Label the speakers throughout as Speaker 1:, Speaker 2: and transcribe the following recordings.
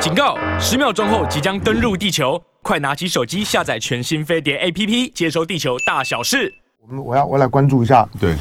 Speaker 1: 警告！十秒钟后即将登陆地球，快拿起手机下载全新飞碟 APP，接收地球大小事。
Speaker 2: 我们我要我来关注一下，
Speaker 3: 对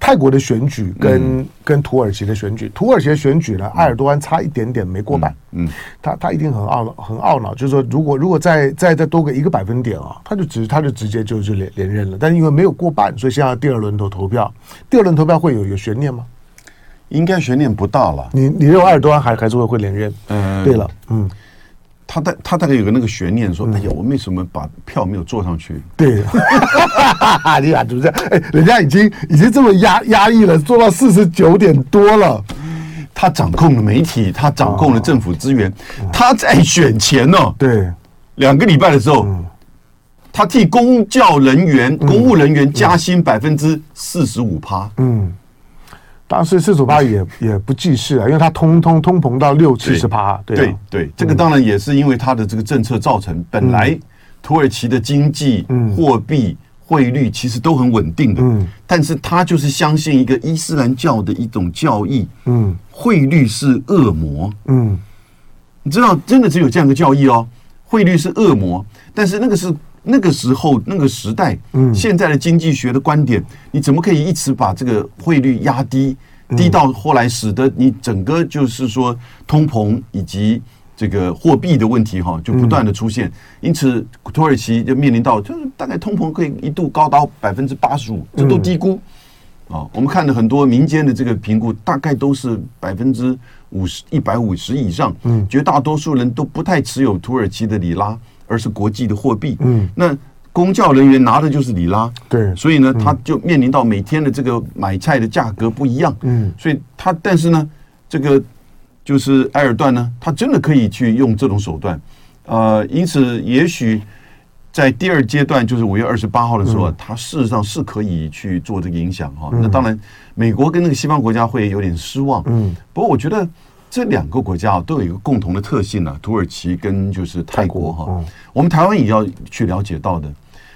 Speaker 2: 泰国的选举跟、
Speaker 3: 嗯、
Speaker 2: 跟土耳其的选举，土耳其的选举呢，埃尔多安差一点点没过半，
Speaker 3: 嗯，嗯
Speaker 2: 他他一定很懊恼，很懊恼，就是说如果如果再再再多个一个百分点啊，他就直他就直接就就连连任了，但是因为没有过半，所以现在第二轮投投票，第二轮投票会有有悬念吗？
Speaker 3: 应该悬念不大了。
Speaker 2: 你你认为埃尔多安还还是会会连任？
Speaker 3: 嗯，
Speaker 2: 对了，嗯。
Speaker 3: 他大他大概有个那个悬念，说：“哎呀，我为什么把票没有做上去？”
Speaker 2: 对，你俩就是这样。哎，人家已经已经这么压压抑了，做到四十九点多了。
Speaker 3: 他掌控了媒体，他掌控了政府资源。他在选前呢，
Speaker 2: 对，
Speaker 3: 两个礼拜的时候，他替公教人员、公务人员加薪百分之四十五趴。嗯。
Speaker 2: 当时四十八也也不济事啊，因为它通通通膨到六七十趴，对
Speaker 3: 对对，这个当然也是因为它的这个政策造成。本来土耳其的经济、货币、汇率其实都很稳定的，但是他就是相信一个伊斯兰教的一种教义，嗯，汇率是恶魔，嗯，你知道，真的只有这样的教义哦，汇率是恶魔，但是那个是那个时候那个时代，嗯，现在的经济学的观点，你怎么可以一直把这个汇率压低？低到后来，使得你整个就是说通膨以及这个货币的问题哈，就不断的出现。因此，土耳其就面临到就是大概通膨可以一度高到百分之八十五，这都低估啊。我们看了很多民间的这个评估，大概都是百分之五十、一百五十以上。嗯，绝大多数人都不太持有土耳其的里拉，而是国际的货币。嗯，那。公教人员拿的就是里拉，
Speaker 2: 对，
Speaker 3: 所以呢，他就面临到每天的这个买菜的价格不一样，嗯，所以他但是呢，这个就是埃尔段呢，他真的可以去用这种手段，呃，因此也许在第二阶段，就是五月二十八号的时候，他事实上是可以去做这个影响哈。那当然，美国跟那个西方国家会有点失望，嗯，不过我觉得。这两个国家啊，都有一个共同的特性啊，土耳其跟就是泰国哈，我们台湾也要去了解到的，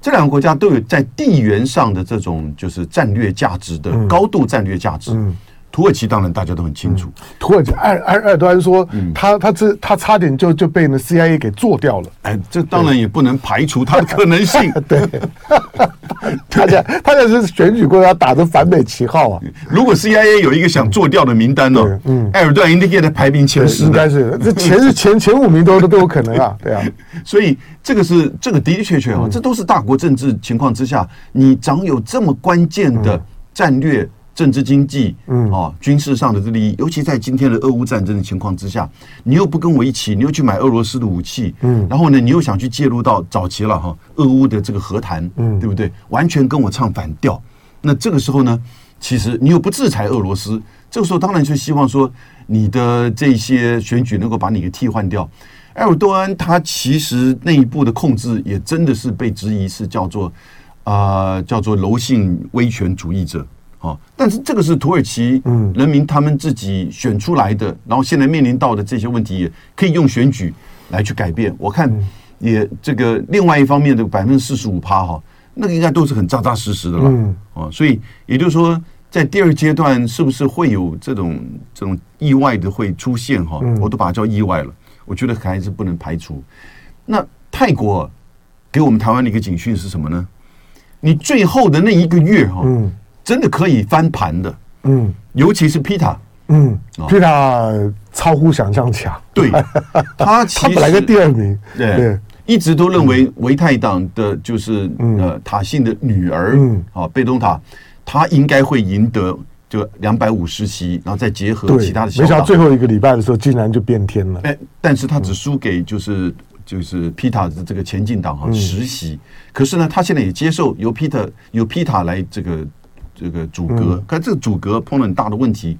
Speaker 3: 这两个国家都有在地缘上的这种就是战略价值的高度战略价值。土耳其当然大家都很清楚，嗯、
Speaker 2: 土耳其埃埃埃尔多安说，他他这他差点就就被那 CIA 给做掉了。
Speaker 3: 哎，这当然也不能排除他的可能性。
Speaker 2: 对，他讲他讲是选举过要打着反美旗号啊。
Speaker 3: 如果 CIA 有一个想做掉的名单呢，嗯，埃尔多安应该在排名前十，
Speaker 2: 应该是这前是前前五名都都有可能啊。对啊，
Speaker 3: 所以这个是这个的的确确啊，这都是大国政治情况之下，你掌有这么关键的战略。政治经济，嗯哦，军事上的这利益，尤其在今天的俄乌战争的情况之下，你又不跟我一起，你又去买俄罗斯的武器，嗯，然后呢，你又想去介入到早期了哈，俄乌的这个和谈，嗯，对不对？完全跟我唱反调。那这个时候呢，其实你又不制裁俄罗斯，这个时候当然就希望说你的这些选举能够把你给替换掉。埃尔多安他其实内部的控制也真的是被质疑是叫做啊、呃、叫做柔性威权主义者。哦，但是这个是土耳其人民他们自己选出来的，然后现在面临到的这些问题，也可以用选举来去改变。我看也这个另外一方面的百分之四十五趴哈，那个应该都是很扎扎实实的了。嗯哦，所以也就是说，在第二阶段是不是会有这种这种意外的会出现哈？我都把它叫意外了。我觉得还是不能排除。那泰国给我们台湾的一个警讯是什么呢？你最后的那一个月哈。真的可以翻盘的，嗯，尤其是皮塔，
Speaker 2: 嗯，皮塔超乎想象强，
Speaker 3: 对，他其实他
Speaker 2: 本来个第二名，
Speaker 3: 对，一直都认为维泰党的就是呃塔信的女儿，嗯，啊贝东塔，他应该会赢得就两百五十席，然后再结合其他的
Speaker 2: 没想到最后一个礼拜的时候竟然就变天了，
Speaker 3: 哎，但是他只输给就是就是皮塔的这个前进党哈十席，可是呢，他现在也接受由皮塔由皮塔来这个。这个阻隔，可这个阻隔碰了很大的问题，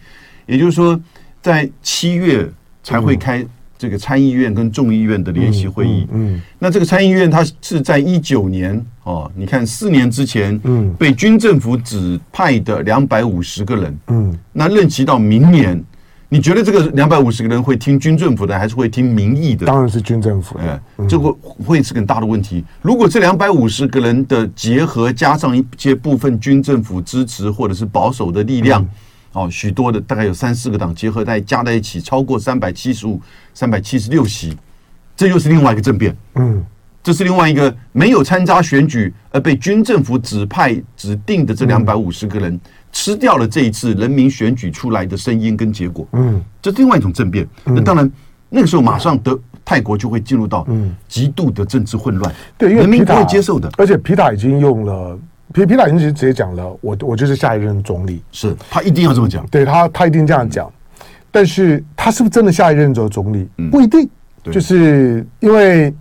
Speaker 3: 也就是说，在七月才会开这个参议院跟众议院的联席会议。嗯，那这个参议院它是在一九年哦，你看四年之前，嗯，被军政府指派的两百五十个人，嗯，那任期到明年。你觉得这个两百五十个人会听军政府的，还是会听民意的？
Speaker 2: 当然是军政府。
Speaker 3: 哎，这个会是很大的问题。如果这两百五十个人的结合，加上一些部分军政府支持或者是保守的力量，哦，许多的大概有三四个党结合在加在一起，超过三百七十五、三百七十六席，这又是另外一个政变。
Speaker 2: 嗯，
Speaker 3: 这是另外一个没有参加选举而被军政府指派指定的这两百五十个人，吃掉了这一次人民选举出来的声音跟结果。
Speaker 2: 嗯，
Speaker 3: 这是另外一种政变。那当然，那个时候马上德泰国就会进入到极度的政治混乱。
Speaker 2: 对，因为
Speaker 3: 人民不会接受的。
Speaker 2: 而且皮塔已经用了。皮皮塔已经直接讲了，我我就是下一任总理，
Speaker 3: 是他一定要这么讲，
Speaker 2: 对他他一定这样讲，但是他是不是真的下一任总总理？不一定，就是因为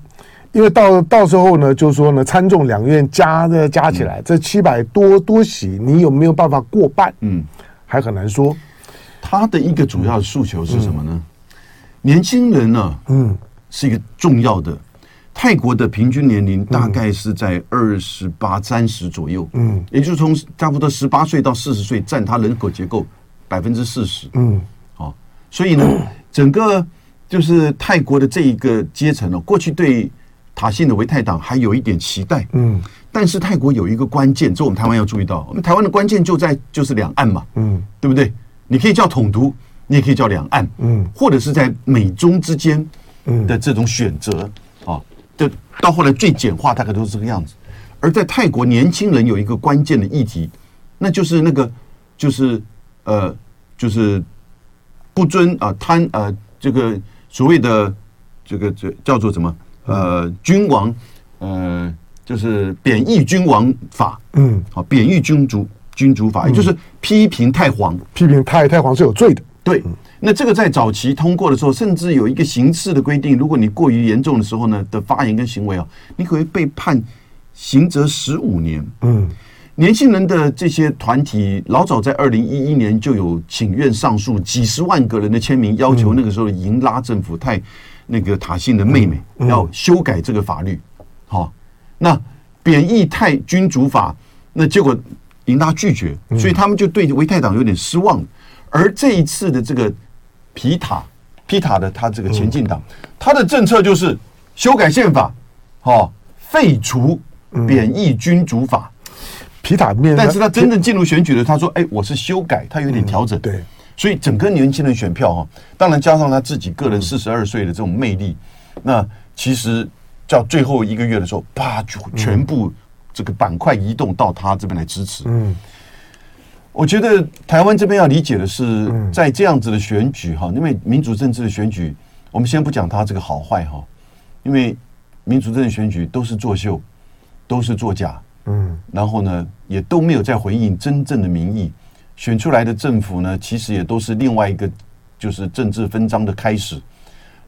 Speaker 2: 因为到到时候呢，就是说呢，参众两院加的加起来，这七百多多席，你有没有办法过半？嗯，还很难说。
Speaker 3: 他的一个主要诉求是什么呢？年轻人呢，嗯，是一个重要的。泰国的平均年龄大概是在二十八、三十左右，嗯，也就是从差不多十八岁到四十岁，占他人口结构百分之四十，嗯，好，所以呢，整个就是泰国的这一个阶层呢，过去对塔信的维泰党还有一点期待，嗯，但是泰国有一个关键，这我们台湾要注意到，我们台湾的关键就在就是两岸嘛，嗯，对不对？你可以叫统独，你也可以叫两岸，嗯，或者是在美中之间的这种选择。就到后来最简化，大概都是这个样子。而在泰国，年轻人有一个关键的议题，那就是那个，就是呃，就是不尊啊贪呃这个所谓的这个这叫做什么呃君王呃就是贬义君王法，嗯，好贬义君主君主法，也就是批评太皇，
Speaker 2: 批评太太皇是有罪的，
Speaker 3: 对。那这个在早期通过的时候，甚至有一个刑事的规定，如果你过于严重的时候呢的发言跟行为啊，你可以被判刑责十五年。嗯，年轻人的这些团体老早在二零一一年就有请愿上诉，几十万个人的签名，要求那个时候的营拉政府泰那个塔信的妹妹要修改这个法律。好，那贬义泰君主法，那结果营拉拒绝，所以他们就对维泰党有点失望。而这一次的这个。皮塔，皮塔的他这个前进党，他的政策就是修改宪法，哦，废除贬义君主法。
Speaker 2: 皮塔面，
Speaker 3: 但是他真正进入选举的，他说：“哎，我是修改，他有点调整。”
Speaker 2: 对，
Speaker 3: 所以整个年轻人选票哈，当然加上他自己个人四十二岁的这种魅力，那其实到最后一个月的时候，啪，就全部这个板块移动到他这边来支持。嗯。我觉得台湾这边要理解的是，在这样子的选举哈，因为民主政治的选举，我们先不讲它这个好坏哈，因为民主政治选举都是作秀，都是作假，嗯，然后呢，也都没有在回应真正的民意，选出来的政府呢，其实也都是另外一个就是政治分赃的开始，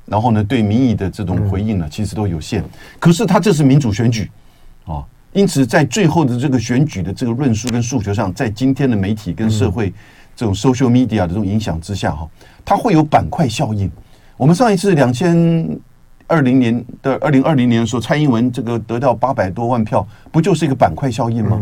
Speaker 3: 然后呢，对民意的这种回应呢，其实都有限。可是他这是民主选举啊。因此，在最后的这个选举的这个论述跟诉求上，在今天的媒体跟社会这种 social media 的这种影响之下，哈，它会有板块效应。我们上一次两千二零年的二零二零年的时候，蔡英文这个得到八百多万票，不就是一个板块效应吗？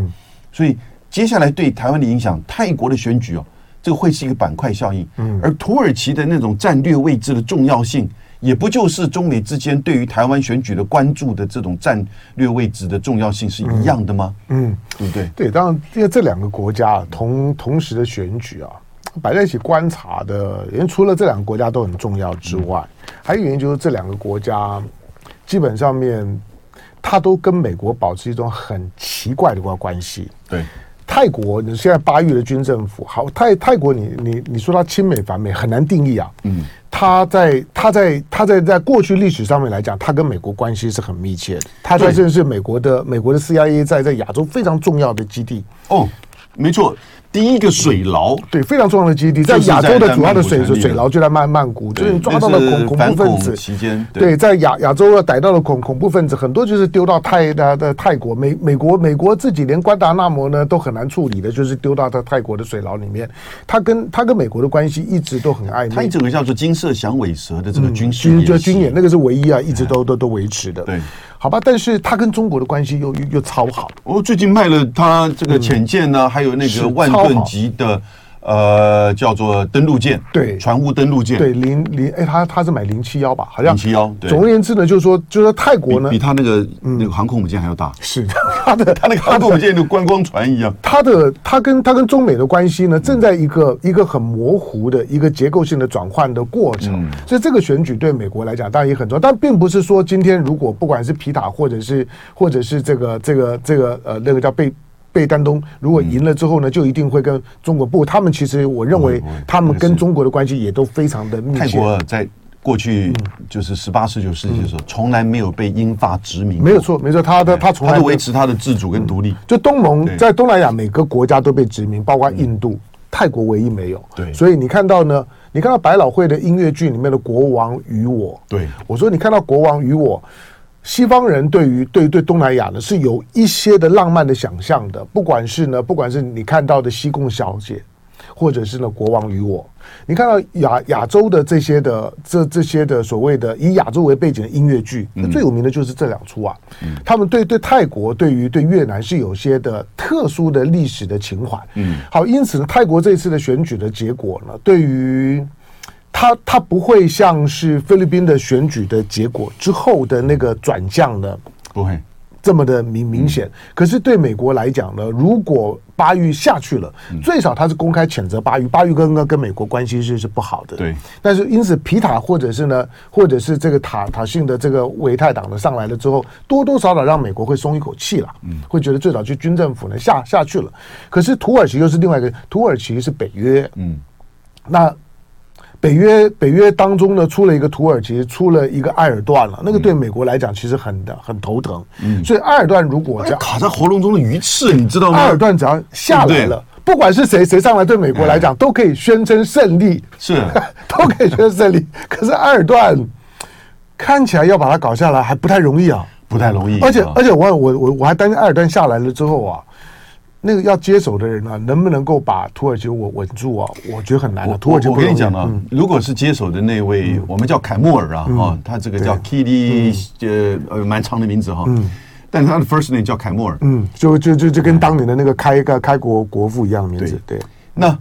Speaker 3: 所以接下来对台湾的影响，泰国的选举哦，这个会是一个板块效应。嗯而土耳其的那种战略位置的重要性。也不就是中美之间对于台湾选举的关注的这种战略位置的重要性是一样的吗？嗯，对不对？
Speaker 2: 对，当然，因为这两个国家同同时的选举啊，摆在一起观察的，因为除了这两个国家都很重要之外，还有原因就是这两个国家基本上面，它都跟美国保持一种很奇怪的关关系。
Speaker 3: 对，
Speaker 2: 泰国你现在巴育的军政府，好，泰泰国你你你说它亲美反美很难定义啊。嗯。他在他在他在在过去历史上面来讲，他跟美国关系是很密切的。他在这是美国的美国的 CIA 在在亚洲非常重要的基地。
Speaker 3: 哦，没错。第一个水牢，
Speaker 2: 对，非常重要的基地，在亚洲的主要的水水牢就在曼曼谷，就是你抓到了恐恐怖分子
Speaker 3: 期间，
Speaker 2: 对，在亚亚洲逮到了恐恐怖分子，很多就是丢到泰的的泰国，美美国美国自己连关达纳摩呢都很难处理的，就是丢到他泰国的水牢里面。他跟他跟美国的关系一直都很暧昧。
Speaker 3: 他一直有个叫做金色响尾蛇的这个军事，
Speaker 2: 军就军演，那个是唯一啊，一直都都都维持的。
Speaker 3: 对。
Speaker 2: 好吧，但是他跟中国的关系又又又超好。
Speaker 3: 我最近卖了他这个潜舰呢，还有那个万吨级的呃，叫做登陆舰，
Speaker 2: 对，
Speaker 3: 船坞登陆舰，
Speaker 2: 对，零零，哎，他他是买零七幺吧？好像
Speaker 3: 零七幺。
Speaker 2: 总而言之呢，就是说，就是说泰国呢，
Speaker 3: 比他那个那个航空母舰还要大。
Speaker 2: 是 他的，
Speaker 3: 他那个航空母舰就观光船一样。
Speaker 2: 他的他跟他跟中美的关系呢，正在一个一个很模糊的一个结构性的转换的过程。所以这个选举对美国来讲当然也很重要，但并不是说今天如果不管是皮塔或者是或者是这个这个这个呃那个叫贝。贝丹东如果赢了之后呢，就一定会跟中国不？他们其实我认为他们跟中国的关系也都非常的密切。
Speaker 3: 泰国在过去就是十八十九世纪的时候，从来没有被英法殖民。
Speaker 2: 没有错，没错，他的他从来
Speaker 3: 都维持他的自主跟独立。
Speaker 2: 就东盟在东南亚每个国家都被殖民，包括印度，泰国唯一没有。
Speaker 3: 对，
Speaker 2: 所以你看到呢，你看到百老汇的音乐剧里面的《国王与我》，
Speaker 3: 对，
Speaker 2: 我说你看到《国王与我》。西方人对于对对东南亚呢是有一些的浪漫的想象的，不管是呢，不管是你看到的西贡小姐，或者是呢国王与我，你看到亚亚洲的这些的这这些的所谓的以亚洲为背景的音乐剧，那最有名的就是这两出啊。嗯，他们对对泰国对于对越南是有些的特殊的历史的情怀。嗯，好，因此呢，泰国这次的选举的结果呢，对于。他他不会像是菲律宾的选举的结果之后的那个转向呢，
Speaker 3: 不会
Speaker 2: 这么的明明显。可是对美国来讲呢，如果巴育下去了，最少他是公开谴责巴育，巴育跟跟跟美国关系是是不好的。
Speaker 3: 对。
Speaker 2: 但是因此皮塔或者是呢，或者是这个塔塔信的这个维泰党的上来了之后，多多少少让美国会松一口气了，嗯，会觉得最早去军政府呢下下去了。可是土耳其又是另外一个，土耳其是北约，嗯，那。北约北约当中呢，出了一个土耳其，出了一个埃尔段了。那个对美国来讲，其实很的很头疼。嗯，所以埃尔段如果这样
Speaker 3: 卡在喉咙中的鱼刺，你知道吗？
Speaker 2: 埃尔段只要下来了，不管是谁谁上来，对美国来讲都可以宣称胜利，
Speaker 3: 是
Speaker 2: 都可以宣称胜利。可是埃尔段看起来要把它搞下来还不太容易啊，
Speaker 3: 不太容易。
Speaker 2: 而且而且我我我我还担心埃尔段下来了之后啊。那个要接手的人呢、啊，能不能够把土耳其我稳住啊？我觉得很难的。土耳其，
Speaker 3: 我跟你讲呢、啊，嗯、如果是接手的那位，嗯、我们叫凯莫尔啊，啊、嗯，他这个叫 Kili，呃呃，蛮长的名字哈。嗯。但他的 first name 叫凯莫尔。嗯，
Speaker 2: 就就就就跟当年的那个开一个开国国父一样的名字。对。对
Speaker 3: 那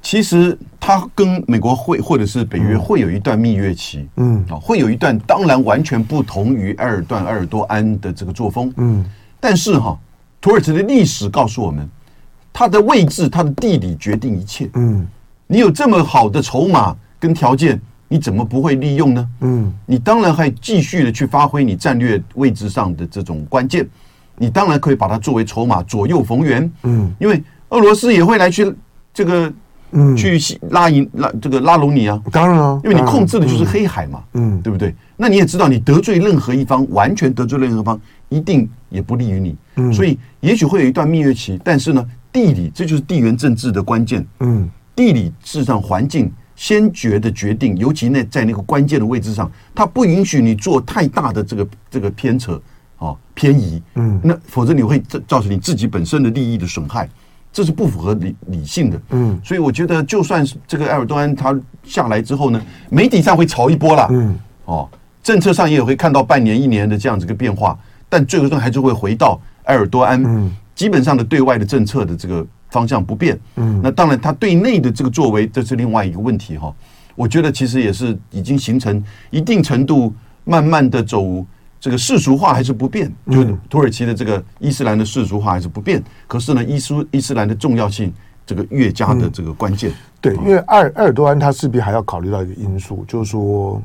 Speaker 3: 其实他跟美国会或者是北约会有一段蜜月期。嗯。啊，会有一段，当然完全不同于埃尔段、埃尔多安的这个作风。嗯。但是哈。土耳其的历史告诉我们，它的位置、它的地理决定一切。嗯，你有这么好的筹码跟条件，你怎么不会利用呢？嗯，你当然还继续的去发挥你战略位置上的这种关键，你当然可以把它作为筹码左右逢源。嗯，因为俄罗斯也会来去这个，嗯，去拉引拉这个拉拢你啊。
Speaker 2: 当然啊，
Speaker 3: 因为你控制的就是黑海嘛。嗯，对不对？那你也知道，你得罪任何一方，完全得罪任何一方。一定也不利于你，嗯，所以也许会有一段蜜月期，但是呢，地理这就是地缘政治的关键，嗯，地理事实上环境先决的决定，尤其那在那个关键的位置上，它不允许你做太大的这个这个偏扯啊偏移，嗯，那否则你会造成你自己本身的利益的损害，这是不符合理理性的，嗯，所以我觉得就算是这个埃尔多安他下来之后呢，媒体上会炒一波啦，嗯，哦，政策上也会看到半年一年的这样子一个变化。但最终还是会回到埃尔多安，基本上的对外的政策的这个方向不变。嗯，那当然他对内的这个作为，这是另外一个问题哈。我觉得其实也是已经形成一定程度，慢慢的走这个世俗化还是不变，就土耳其的这个伊斯兰的世俗化还是不变。可是呢，伊斯伊斯兰的重要性这个越加的这个关键。
Speaker 2: 对，因为埃尔埃尔多安他势必还要考虑到一个因素，就是说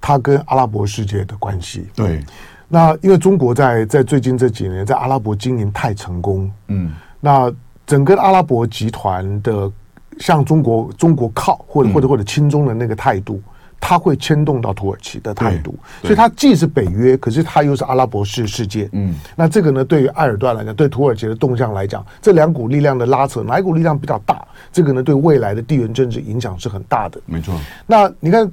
Speaker 2: 他跟阿拉伯世界的关系。
Speaker 3: 对。
Speaker 2: 那因为中国在在最近这几年在阿拉伯经营太成功，嗯，那整个阿拉伯集团的向中国中国靠或者或者或者亲中的那个态度，它会牵动到土耳其的态度，所以它既是北约，可是它又是阿拉伯式世界，嗯，那这个呢，对于埃尔段来讲，对土耳其的动向来讲，这两股力量的拉扯，哪一股力量比较大？这个呢，对未来的地缘政治影响是很大的，
Speaker 3: 没错。
Speaker 2: 那你看。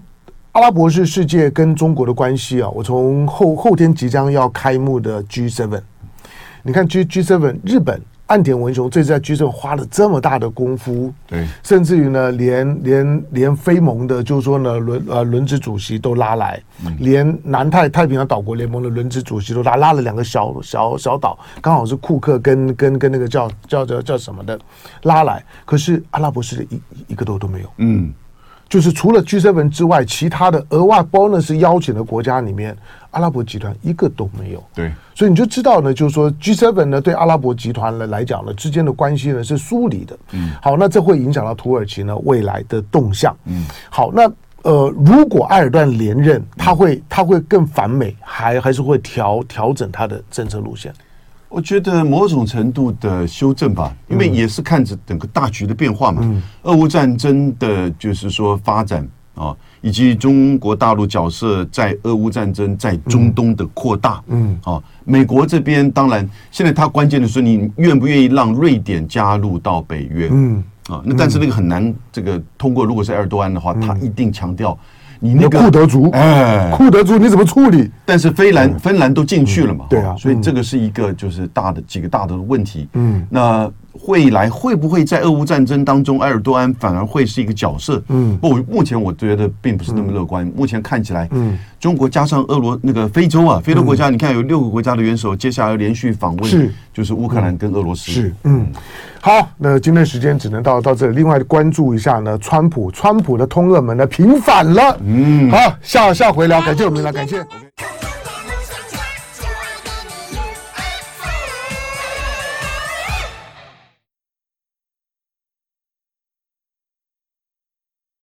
Speaker 2: 阿拉伯式世界跟中国的关系啊，我从后后天即将要开幕的 G7，你看 G G7，日本、岸田文雄这次在 G7 花了这么大的功夫，
Speaker 3: 对，
Speaker 2: 甚至于呢，连连连非盟的，就是说呢，轮呃轮值主席都拉来，嗯、连南太太平洋岛国联盟的轮值主席都拉拉了两个小小小岛，刚好是库克跟跟跟那个叫叫叫叫什么的拉来，可是阿拉伯世界一一个都都没有，嗯。就是除了 G7 之外，其他的额外 bonus 邀请的国家里面，阿拉伯集团一个都没有。
Speaker 3: 对，
Speaker 2: 所以你就知道呢，就是说 G7 呢对阿拉伯集团呢来讲呢之间的关系呢是疏离的。嗯，好，那这会影响到土耳其呢未来的动向。嗯，好，那呃，如果埃尔段连任，他会他会更反美，还还是会调调整他的政策路线？
Speaker 3: 我觉得某种程度的修正吧，因为也是看着整个大局的变化嘛。嗯，俄乌战争的，就是说发展啊，以及中国大陆角色在俄乌战争在中东的扩大。嗯，啊，美国这边当然现在他关键的是你愿不愿意让瑞典加入到北约？嗯，啊，那但是那个很难，这个通过如果是埃尔多安的话，他一定强调。
Speaker 2: 你那个库德族，哎，库德族你怎么处理？
Speaker 3: 但是芬兰、芬兰都进去了嘛？
Speaker 2: 对啊，
Speaker 3: 所以这个是一个就是大的几个大的问题。嗯，那未来会不会在俄乌战争当中，埃尔多安反而会是一个角色？嗯，不，目前我觉得并不是那么乐观。目前看起来，嗯，中国加上俄罗那个非洲啊，非洲国家，你看有六个国家的元首接下来要连续访问，是就是乌克兰跟俄罗斯。
Speaker 2: 是，嗯。好，那今天时间只能到到这里。另外关注一下呢，川普，川普的通俄门呢平反了。嗯，好，下下回聊，感谢我们来，感谢。